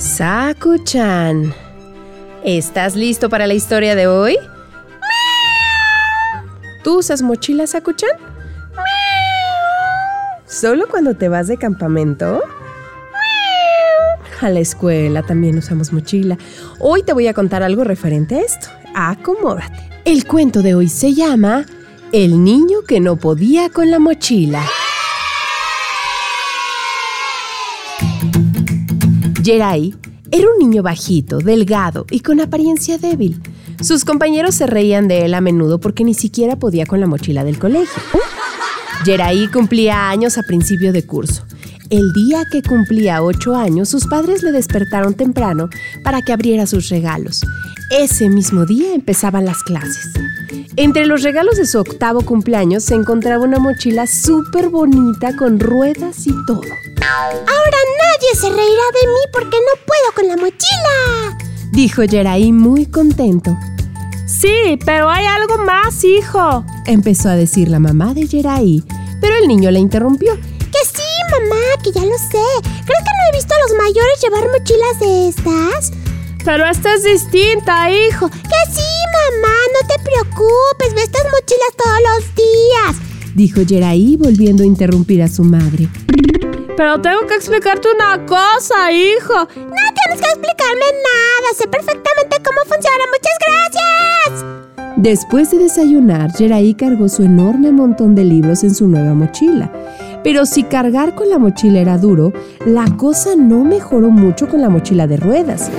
Saku-chan, ¿estás listo para la historia de hoy? ¿Tú usas mochila, Saku-chan? ¿Solo cuando te vas de campamento? A la escuela también usamos mochila. Hoy te voy a contar algo referente a esto. Acomódate. El cuento de hoy se llama El niño que no podía con la mochila. Jerai era un niño bajito, delgado y con apariencia débil. Sus compañeros se reían de él a menudo porque ni siquiera podía con la mochila del colegio. Jerai cumplía años a principio de curso. El día que cumplía ocho años, sus padres le despertaron temprano para que abriera sus regalos. Ese mismo día empezaban las clases. Entre los regalos de su octavo cumpleaños se encontraba una mochila súper bonita con ruedas y todo. Ahora nadie se reirá de mí porque no puedo con la mochila, dijo Jerai muy contento. Sí, pero hay algo más, hijo, empezó a decir la mamá de Jerai, pero el niño la interrumpió. Que sí, mamá, que ya lo sé. ¿Crees que no he visto a los mayores llevar mochilas de estas? Pero esta es distinta, hijo. Que sí, mamá, no te preocupes, ve estas mochilas todos los días, dijo Jerai volviendo a interrumpir a su madre. Pero tengo que explicarte una cosa, hijo. No tienes que explicarme nada. Sé perfectamente cómo funciona. Muchas gracias. Después de desayunar, Jerai cargó su enorme montón de libros en su nueva mochila. Pero si cargar con la mochila era duro, la cosa no mejoró mucho con la mochila de ruedas.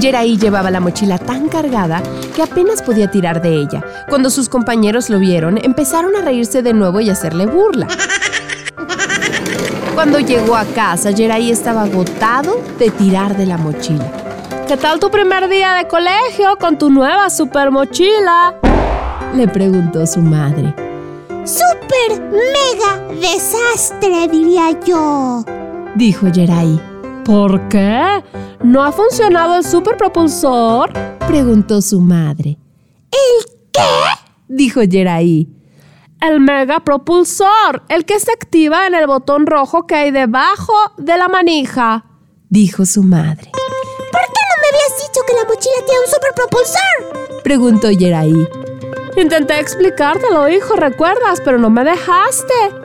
Jerai llevaba la mochila tan cargada que apenas podía tirar de ella. Cuando sus compañeros lo vieron, empezaron a reírse de nuevo y hacerle burla. Cuando llegó a casa, Jerai estaba agotado de tirar de la mochila. ¿Qué tal tu primer día de colegio con tu nueva super mochila? Le preguntó su madre. ¡Super mega desastre, diría yo! Dijo Jerai. ¿Por qué? ¿No ha funcionado el superpropulsor? Preguntó su madre. ¿El qué? Dijo Jerai. El megapropulsor, el que se activa en el botón rojo que hay debajo de la manija. Dijo su madre. ¿Por qué no me habías dicho que la mochila tiene un superpropulsor? Preguntó Jerai. Intenté explicártelo, hijo, recuerdas, pero no me dejaste.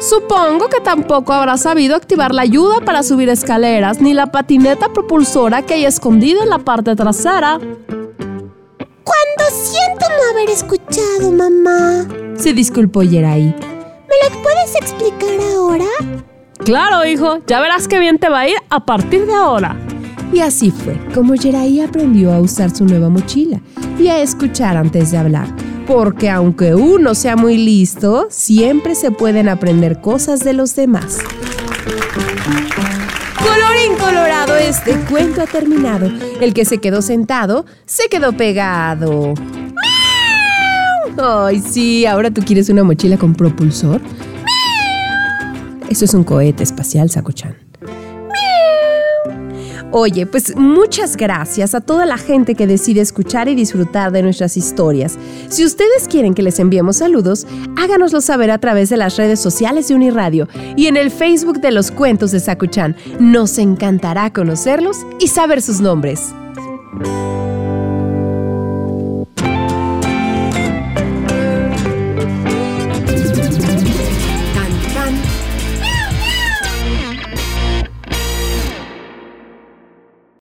Supongo que tampoco habrá sabido activar la ayuda para subir escaleras ni la patineta propulsora que hay escondida en la parte trasera. Cuando siento no haber escuchado, mamá. Se disculpó Yerai. ¿Me lo puedes explicar ahora? Claro, hijo. Ya verás qué bien te va a ir a partir de ahora. Y así fue como Yerai aprendió a usar su nueva mochila y a escuchar antes de hablar porque aunque uno sea muy listo, siempre se pueden aprender cosas de los demás. Colorín colorado, este cuento ha terminado. El que se quedó sentado, se quedó pegado. Ay, sí, ahora tú quieres una mochila con propulsor. Eso es un cohete espacial, Sakuchan. Oye, pues muchas gracias a toda la gente que decide escuchar y disfrutar de nuestras historias. Si ustedes quieren que les enviemos saludos, háganoslo saber a través de las redes sociales de Uniradio y en el Facebook de los cuentos de Sakuchan. Nos encantará conocerlos y saber sus nombres.